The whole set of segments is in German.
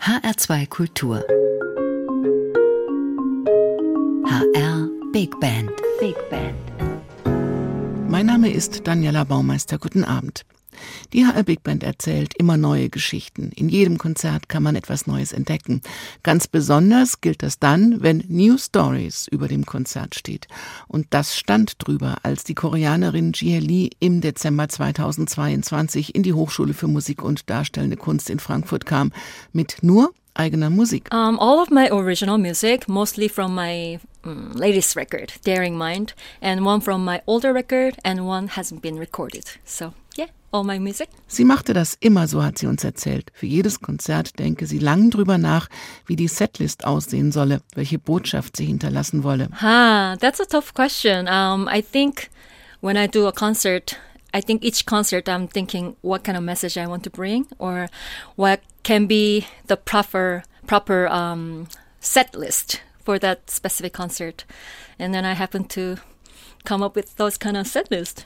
HR2 Kultur. HR Big Band. Big Band. Mein Name ist Daniela Baumeister. Guten Abend. Die HR Big Band erzählt immer neue Geschichten. In jedem Konzert kann man etwas Neues entdecken. Ganz besonders gilt das dann, wenn New Stories über dem Konzert steht. Und das stand drüber, als die Koreanerin Jie Lee im Dezember 2022 in die Hochschule für Musik und Darstellende Kunst in Frankfurt kam. Mit nur eigener Musik. Um, all of my original music, mostly from my um, latest record, Daring Mind, and one from my older record, and one hasn't been recorded. So, all my music. Sie machte das immer, so hat sie uns erzählt. Für jedes Konzert denke sie lang drüber nach, wie die Setlist aussehen solle, welche Botschaft sie hinterlassen wolle. Ah, that's a tough question. Um, I think when I do a concert, I think each concert I'm thinking what kind of message I want to bring or what can be the proper proper um, set list for that specific concert, and then I happen to come up with those kind of set list.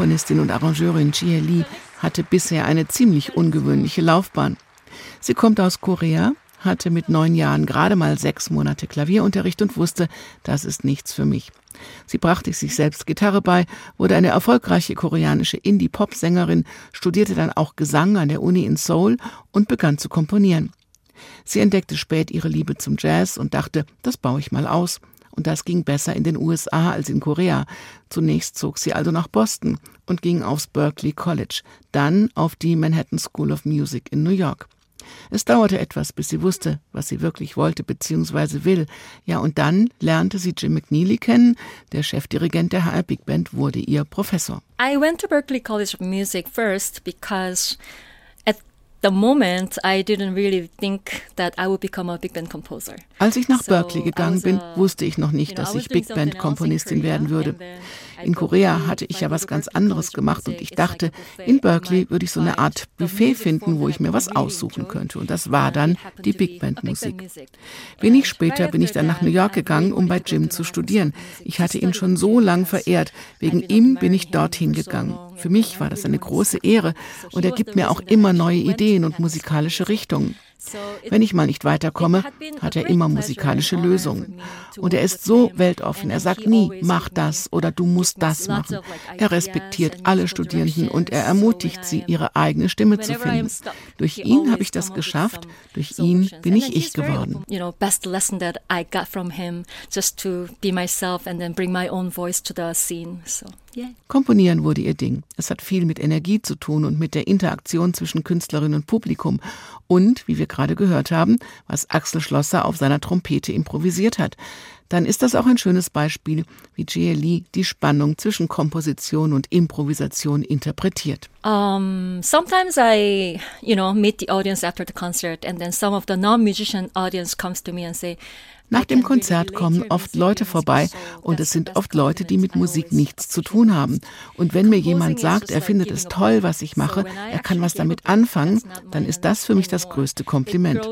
Komponistin und Arrangeurin Jie Lee hatte bisher eine ziemlich ungewöhnliche Laufbahn. Sie kommt aus Korea, hatte mit neun Jahren gerade mal sechs Monate Klavierunterricht und wusste, das ist nichts für mich. Sie brachte sich selbst Gitarre bei, wurde eine erfolgreiche koreanische Indie-Pop-Sängerin, studierte dann auch Gesang an der Uni in Seoul und begann zu komponieren. Sie entdeckte spät ihre Liebe zum Jazz und dachte, das baue ich mal aus. Und das ging besser in den USA als in Korea. Zunächst zog sie also nach Boston und ging aufs Berklee College, dann auf die Manhattan School of Music in New York. Es dauerte etwas, bis sie wusste, was sie wirklich wollte bzw. will. Ja, und dann lernte sie Jim McNeely kennen. Der Chefdirigent der HR Big Band wurde ihr Professor. I went to Berklee College of Music first because the moment I didn't really think that I would become a big band composer. Als ich nach Berkeley gegangen bin, wusste ich noch nicht, dass ich Big Band Komponistin werden würde. In Korea hatte ich ja was ganz anderes gemacht und ich dachte, in Berkeley würde ich so eine Art Buffet finden, wo ich mir was aussuchen könnte. Und das war dann die Big Band Musik. Wenig später bin ich dann nach New York gegangen, um bei Jim zu studieren. Ich hatte ihn schon so lang verehrt. Wegen ihm bin ich dorthin gegangen. Für mich war das eine große Ehre und er gibt mir auch immer neue Ideen und musikalische Richtungen. Wenn ich mal nicht weiterkomme, hat er immer musikalische Lösungen. Und er ist so weltoffen. Er sagt nie, mach das oder du musst das machen. Er respektiert alle Studierenden und er ermutigt sie, ihre eigene Stimme zu finden. Durch ihn habe ich das geschafft. Durch ihn bin ich ich geworden. best lesson that I got from him, just to be myself and then bring my own voice to the scene. So. Komponieren wurde ihr Ding. Es hat viel mit Energie zu tun und mit der Interaktion zwischen Künstlerin und Publikum. Und, wie wir gerade gehört haben, was Axel Schlosser auf seiner Trompete improvisiert hat. Dann ist das auch ein schönes Beispiel, wie Lee die Spannung zwischen Komposition und Improvisation interpretiert. Um, sometimes I, you know, meet the audience after the concert and then some of the non-musician audience comes to me and say, nach dem Konzert kommen oft Leute vorbei und es sind oft Leute, die mit Musik nichts zu tun haben. Und wenn mir jemand sagt, er findet es toll, was ich mache, er kann was damit anfangen, dann ist das für mich das größte Kompliment.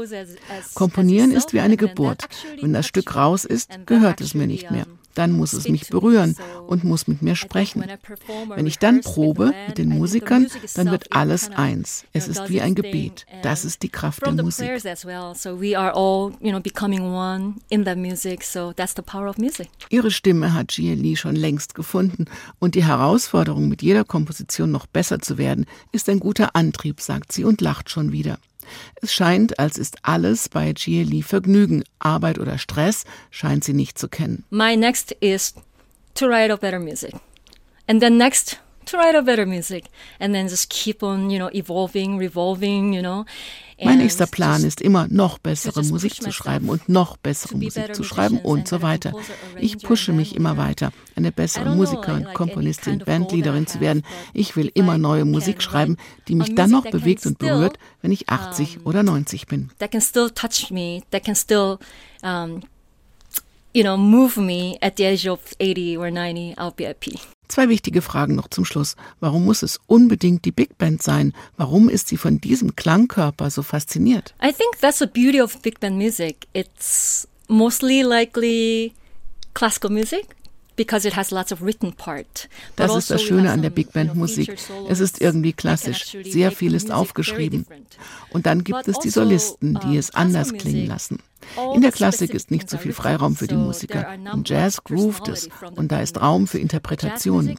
Komponieren ist wie eine Geburt. Wenn das Stück raus ist, gehört es mir nicht mehr dann muss es mich berühren und muss mit mir sprechen. Wenn ich dann probe mit den Musikern, dann wird alles eins. Es ist wie ein Gebet. Das ist die Kraft der Musik. Ihre Stimme hat Jie Lee schon längst gefunden und die Herausforderung, mit jeder Komposition noch besser zu werden, ist ein guter Antrieb, sagt sie und lacht schon wieder. Es scheint, als ist alles bei Jie Lee Vergnügen. Arbeit oder Stress scheint sie nicht zu kennen. My next is to write a better music. And then next to write a better music. And then just keep on, you know, evolving, revolving, you know. Mein nächster Plan ist immer, noch bessere Musik zu schreiben und noch bessere Musik zu schreiben und so weiter. Ich pushe mich immer weiter, eine bessere Musikerin, Komponistin, Bandleaderin zu werden. Ich will immer neue Musik schreiben, die mich dann noch bewegt und berührt, wenn ich 80 oder 90 bin. That can still touch me, that can still um, you know, move me at the age of 80 or 90, I'll be at peace. Zwei wichtige Fragen noch zum Schluss. Warum muss es unbedingt die Big Band sein? Warum ist sie von diesem Klangkörper so fasziniert? I think that's the beauty of Big Band music. It's mostly likely classical music. Because it has lots of written part. Das ist das also Schöne an der Big Band Musik. Es ist irgendwie klassisch. Sehr viel ist aufgeschrieben. Und dann gibt es die also, Solisten, die es anders klingen lassen. In der Klassik ist nicht so viel Freiraum für die Musiker. Im Jazz groovt es und da ist Raum für Interpretationen.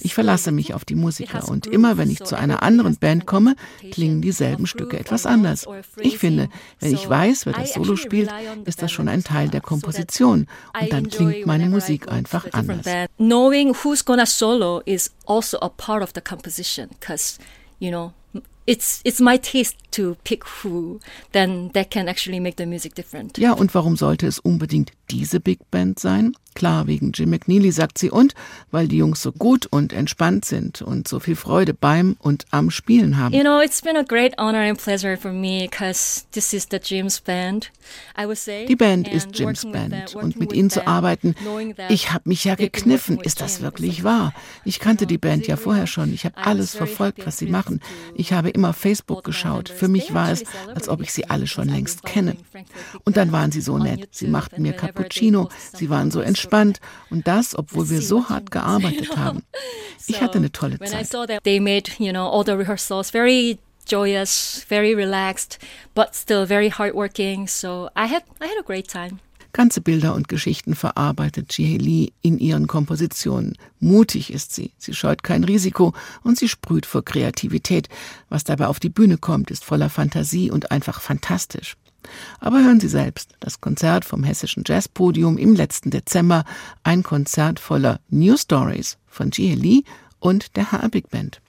Ich verlasse mich auf die Musiker und immer wenn ich zu einer anderen Band komme, klingen dieselben Stücke etwas anders. Ich finde, wenn ich weiß, wer das Solo spielt, ist das schon ein Teil der Komposition und dann klingt meine Musik einfach anders. Knowing who's gonna solo is also a part of the composition, because you know it's it's my taste to pick who, then that can actually make the music different. Ja, und warum sollte es unbedingt diese Big Band sein? Klar, wegen Jim McNeely, sagt sie, und weil die Jungs so gut und entspannt sind und so viel Freude beim und am Spielen haben. You know, it's been a great honor and pleasure for me because this is the Jim's Band, I would say. Die Band ist Jims Band und mit ihnen zu arbeiten, ich habe mich ja gekniffen, ist das wirklich wahr? Ich kannte die Band ja vorher schon, ich habe alles verfolgt, was sie machen. Ich habe immer Facebook geschaut. Für mich war es, als ob ich sie alle schon längst kenne. Und dann waren sie so nett, sie machten mir Cappuccino, sie waren so entspannt und das, obwohl wir so hart gearbeitet haben. Ich hatte eine tolle Zeit. joyous, very relaxed, but still very hardworking. So I had I had a great time. Ganze Bilder und Geschichten verarbeitet Lee in ihren Kompositionen. Mutig ist sie, sie scheut kein Risiko und sie sprüht vor Kreativität. Was dabei auf die Bühne kommt, ist voller Fantasie und einfach fantastisch. Aber hören Sie selbst, das Konzert vom Hessischen Jazzpodium im letzten Dezember, ein Konzert voller New Stories von Jihye Lee und der HR Big Band.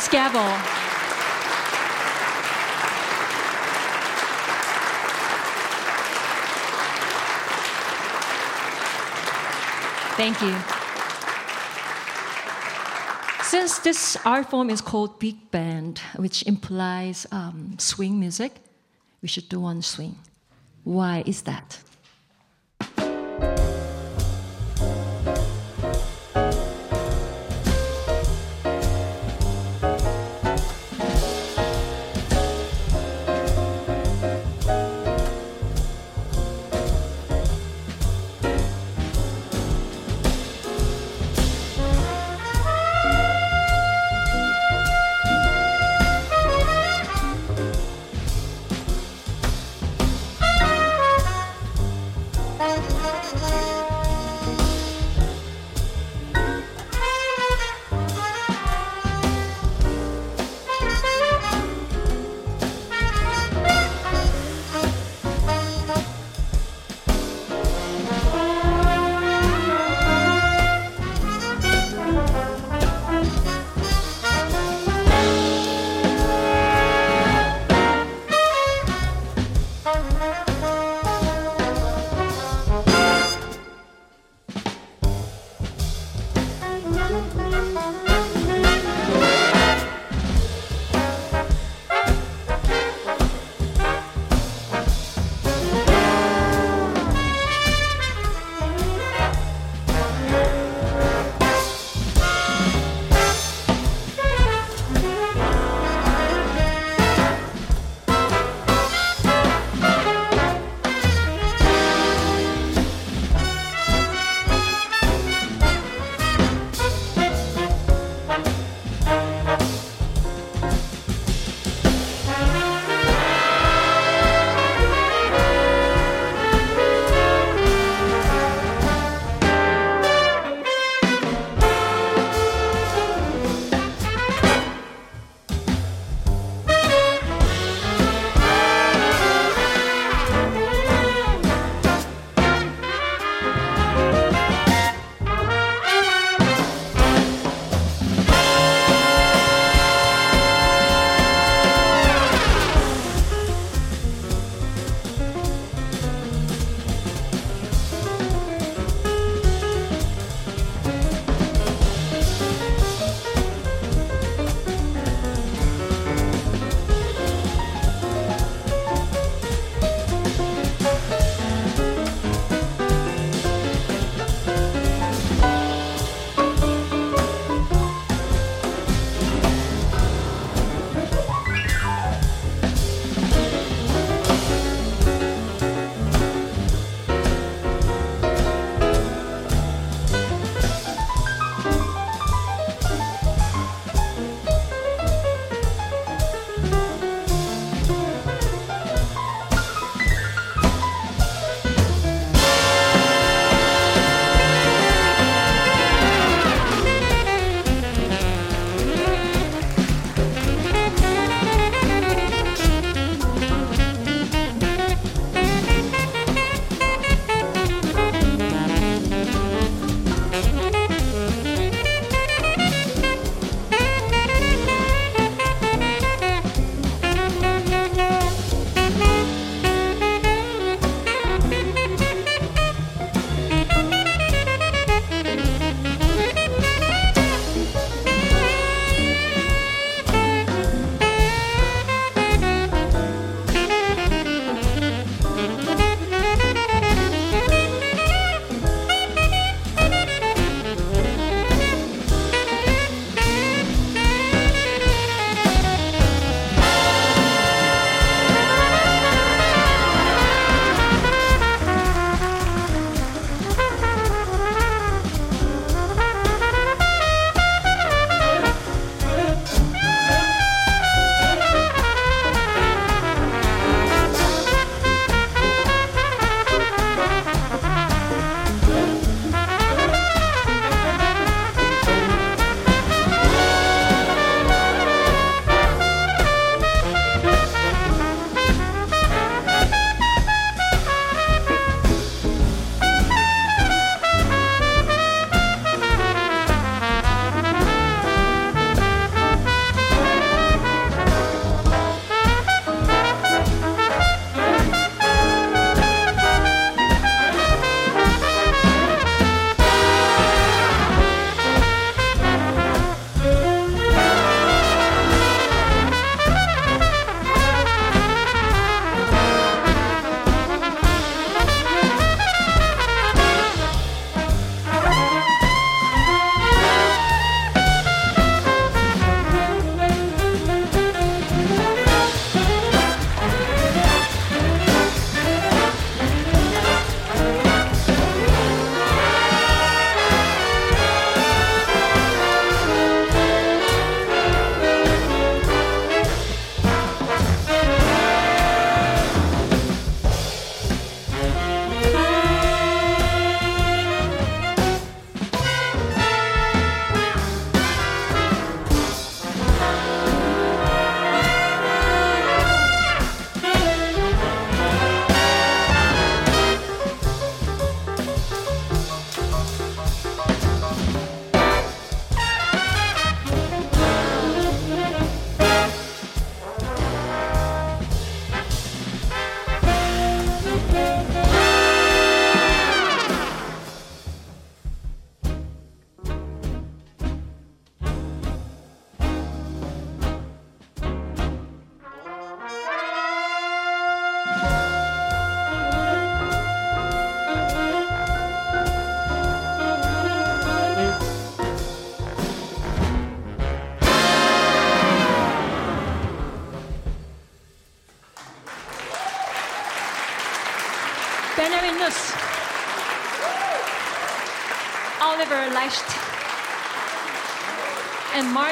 Dennis Gabel. Thank you. Since this art form is called big band, which implies um, swing music, we should do one swing. Why is that?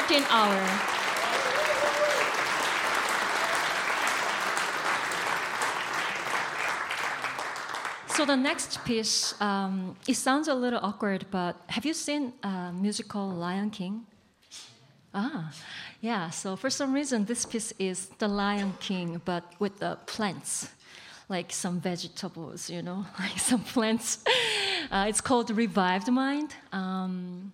Martin Auer. So the next piece, um, it sounds a little awkward, but have you seen uh, musical Lion King? Ah, yeah. So for some reason, this piece is the Lion King, but with the plants, like some vegetables, you know, like some plants. Uh, it's called Revived Mind. Um,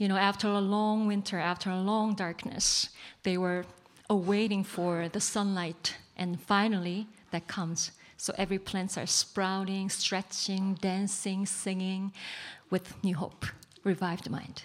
you know, after a long winter, after a long darkness, they were awaiting for the sunlight, and finally that comes. So every plants are sprouting, stretching, dancing, singing with new hope, revived mind.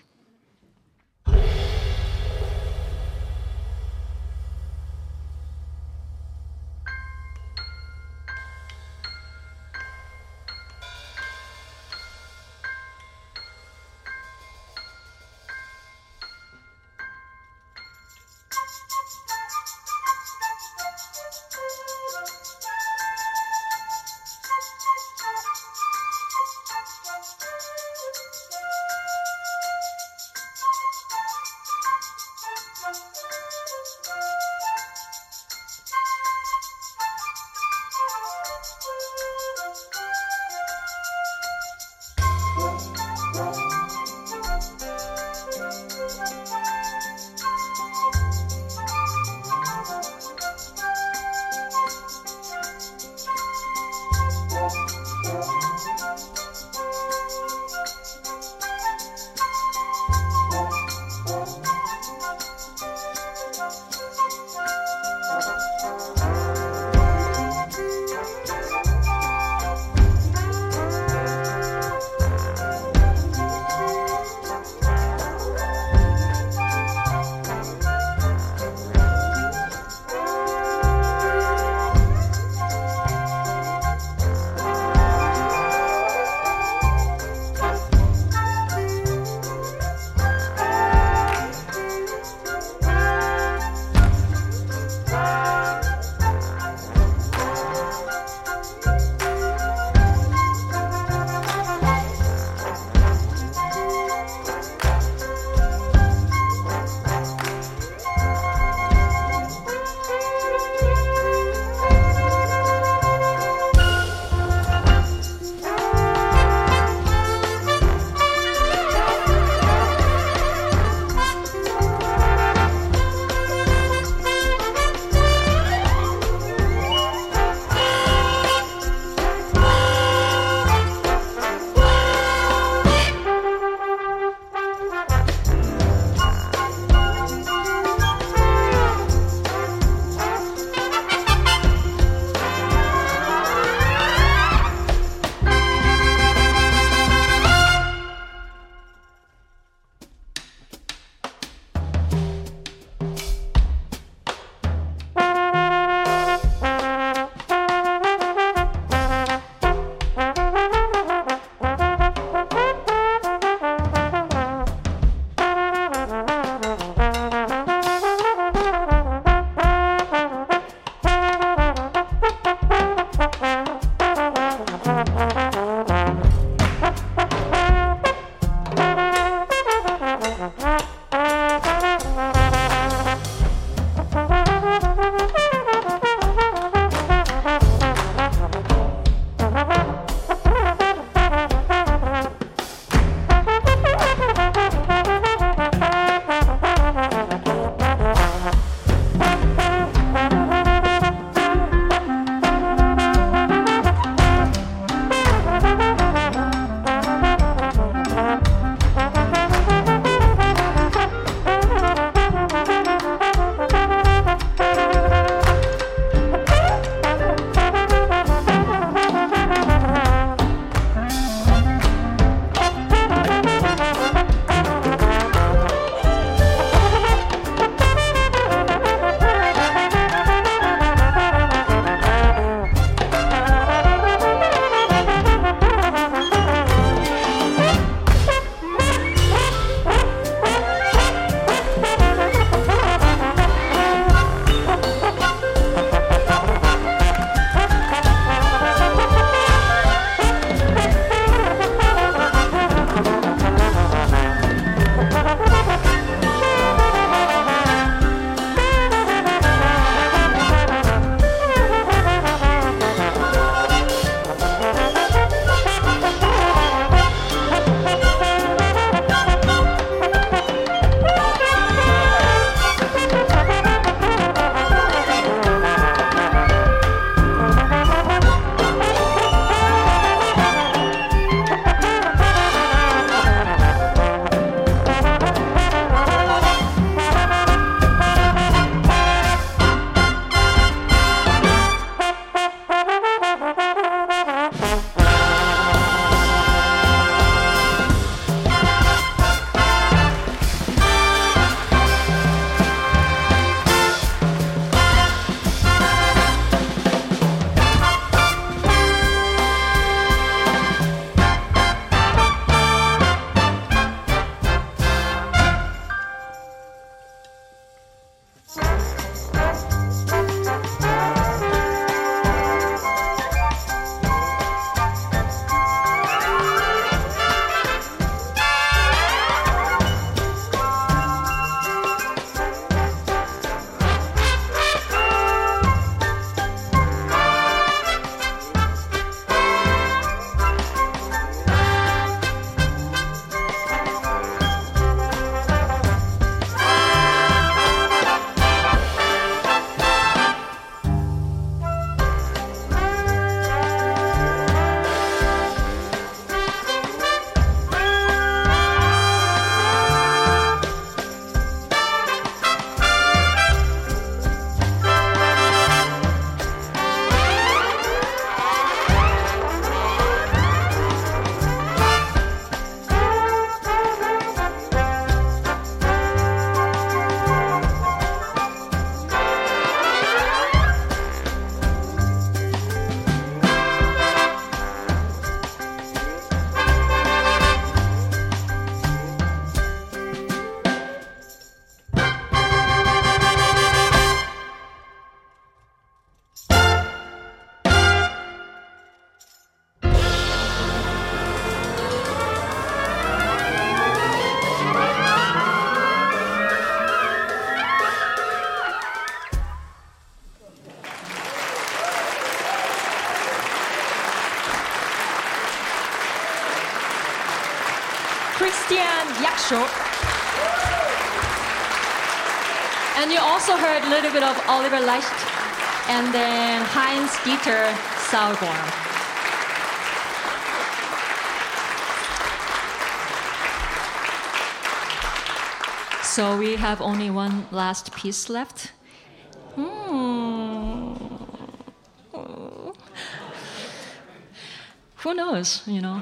Of Oliver Leicht and then Heinz Dieter Sauerborn. So we have only one last piece left. Hmm. Who knows, you know?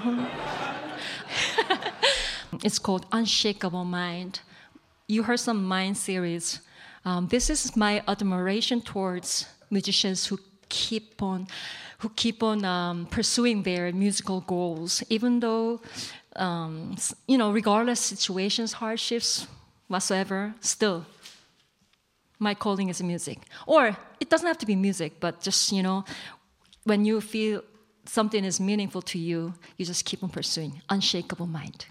it's called Unshakable Mind. You heard some Mind series. Um, this is my admiration towards musicians who keep on, who keep on um, pursuing their musical goals, even though, um, you know, regardless situations, hardships, whatsoever, still, my calling is music. Or it doesn't have to be music, but just, you know, when you feel something is meaningful to you, you just keep on pursuing. Unshakable mind.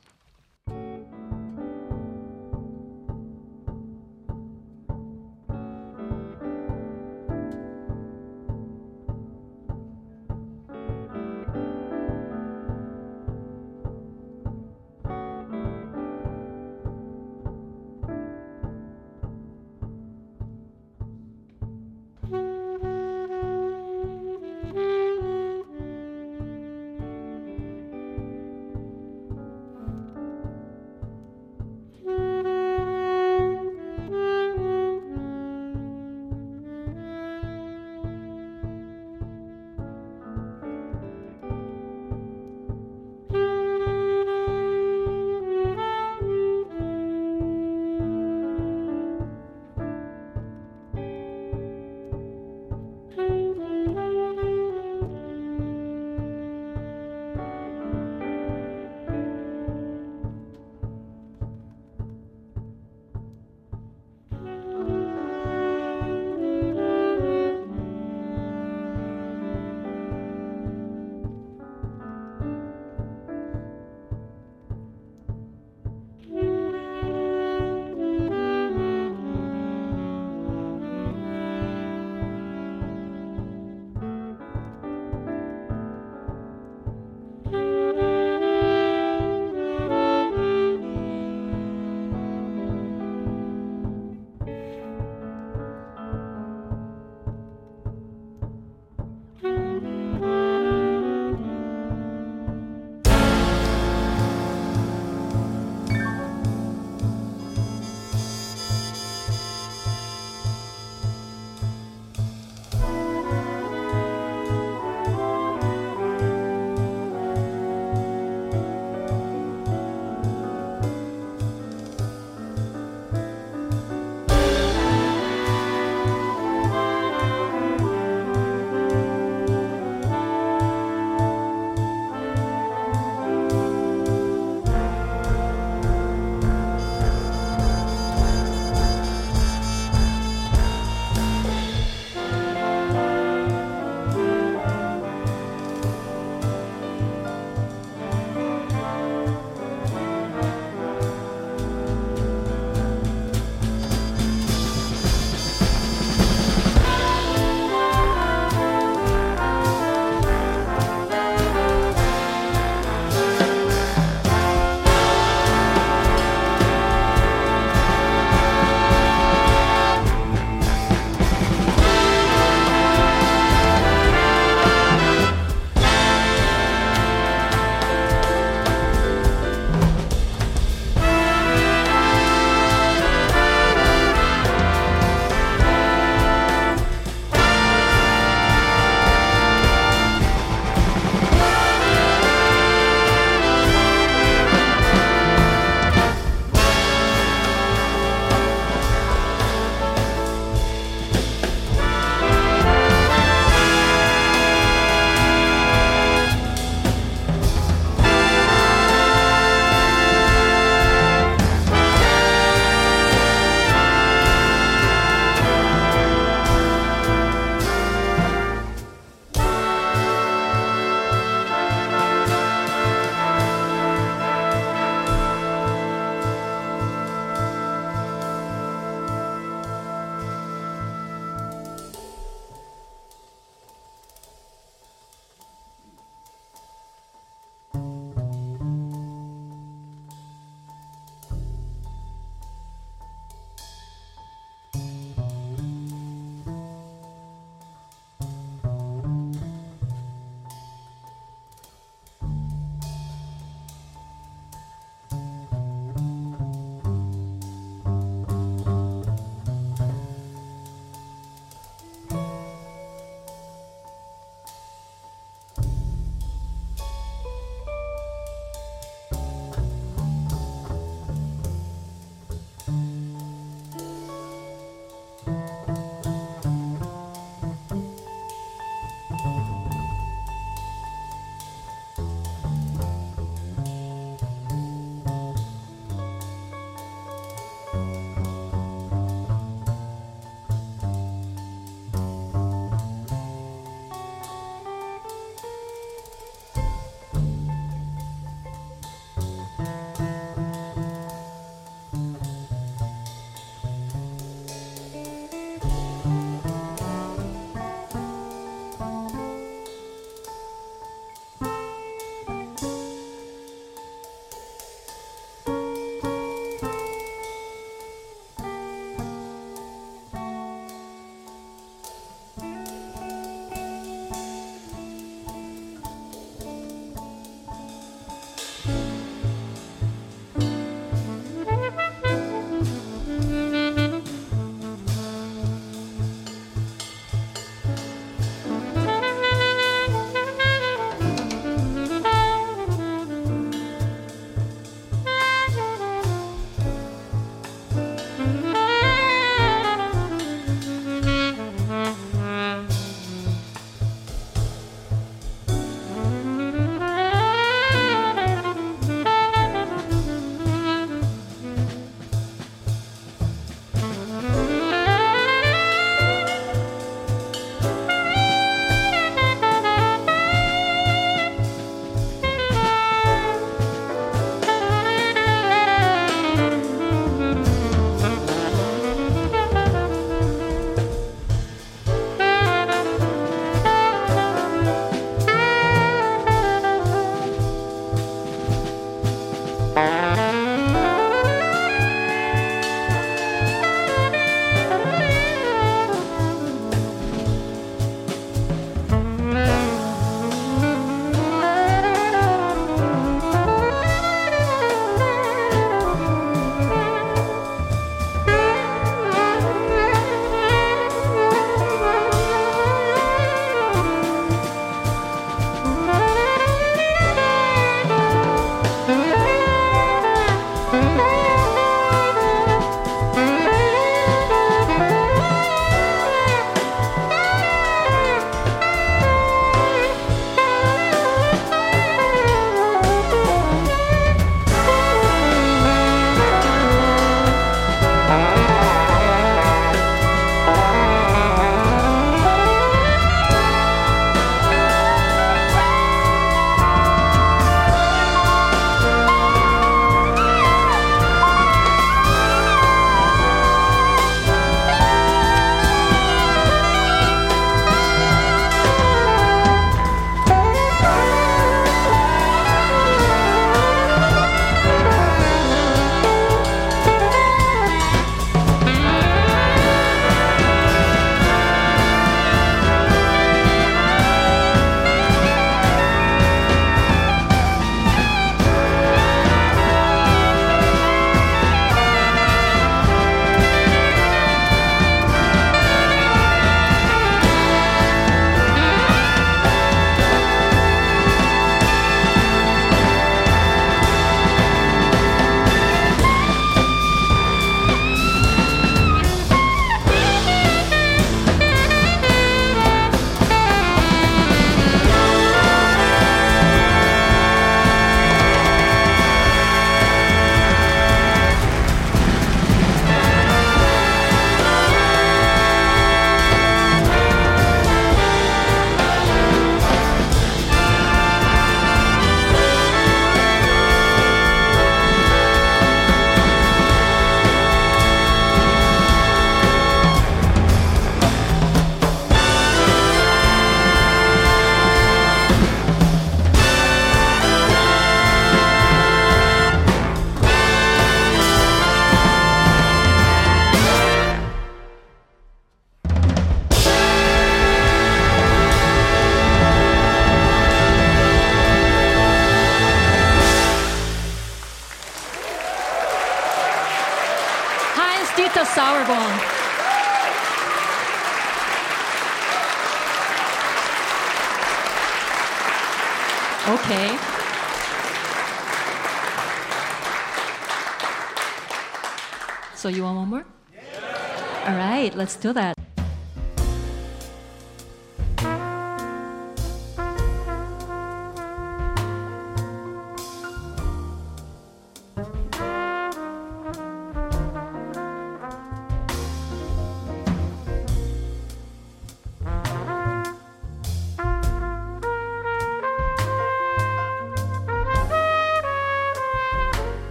Let's do that.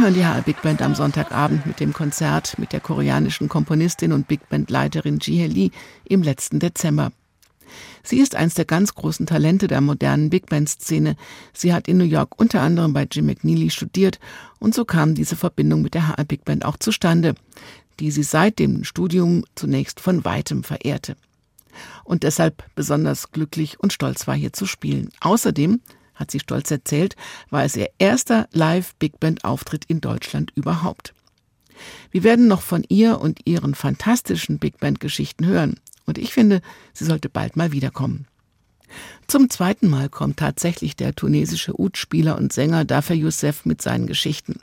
Hören die HR Big Band am Sonntagabend mit dem Konzert mit der koreanischen Komponistin und Big Band Leiterin Ji Lee im letzten Dezember. Sie ist eines der ganz großen Talente der modernen Big Band Szene. Sie hat in New York unter anderem bei Jim McNeely studiert und so kam diese Verbindung mit der HR Big Band auch zustande, die sie seit dem Studium zunächst von weitem verehrte. Und deshalb besonders glücklich und stolz war hier zu spielen. Außerdem hat sie stolz erzählt, war es ihr erster Live-Big Band-Auftritt in Deutschland überhaupt. Wir werden noch von ihr und ihren fantastischen Big Band-Geschichten hören. Und ich finde, sie sollte bald mal wiederkommen. Zum zweiten Mal kommt tatsächlich der tunesische Ud-Spieler und Sänger Dafer Youssef mit seinen Geschichten,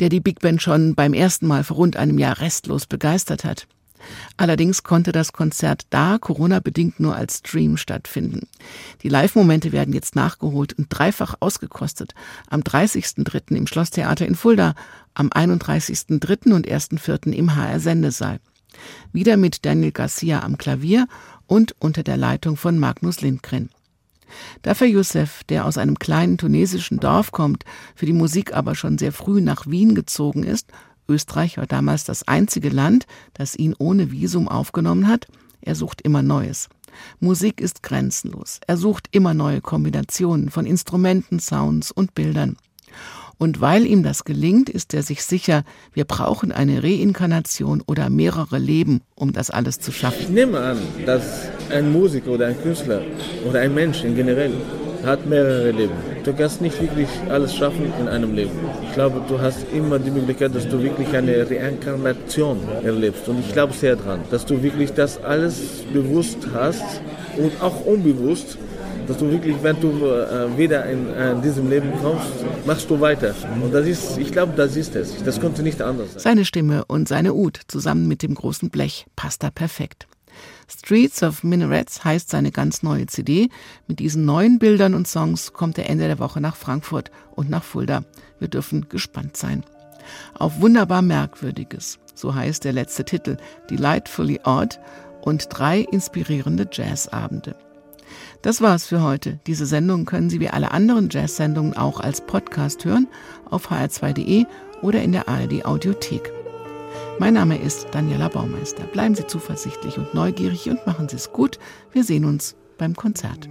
der die Big Band schon beim ersten Mal vor rund einem Jahr restlos begeistert hat. Allerdings konnte das Konzert da Corona-bedingt nur als Stream stattfinden. Die Live-Momente werden jetzt nachgeholt und dreifach ausgekostet. Am 30.03. im Schlosstheater in Fulda, am 31.03. und 1.04. im HR Sendesaal. Wieder mit Daniel Garcia am Klavier und unter der Leitung von Magnus Lindgren. Dafür Youssef, der aus einem kleinen tunesischen Dorf kommt, für die Musik aber schon sehr früh nach Wien gezogen ist Österreich war damals das einzige Land, das ihn ohne Visum aufgenommen hat. Er sucht immer Neues. Musik ist grenzenlos. Er sucht immer neue Kombinationen von Instrumenten, Sounds und Bildern. Und weil ihm das gelingt, ist er sich sicher, wir brauchen eine Reinkarnation oder mehrere Leben, um das alles zu schaffen. Ich nehme an, dass ein Musiker oder ein Künstler oder ein Mensch in generell hat mehrere Leben. Du kannst nicht wirklich alles schaffen in einem Leben. Ich glaube, du hast immer die Möglichkeit, dass du wirklich eine Reinkarnation erlebst. Und ich glaube sehr daran, dass du wirklich das alles bewusst hast und auch unbewusst dass du wirklich, wenn du äh, wieder in, äh, diesem Leben kommst, machst du weiter. Und das ist, ich glaube, das ist es. Das konnte nicht anders sein. Seine Stimme und seine Ud zusammen mit dem großen Blech passt da perfekt. Streets of Minarets heißt seine ganz neue CD. Mit diesen neuen Bildern und Songs kommt er Ende der Woche nach Frankfurt und nach Fulda. Wir dürfen gespannt sein. Auf wunderbar Merkwürdiges, so heißt der letzte Titel, Delightfully Odd und drei inspirierende Jazzabende. Das war's für heute. Diese Sendung können Sie wie alle anderen Jazz-Sendungen auch als Podcast hören auf hr2.de oder in der ARD Audiothek. Mein Name ist Daniela Baumeister. Bleiben Sie zuversichtlich und neugierig und machen Sie es gut. Wir sehen uns beim Konzert.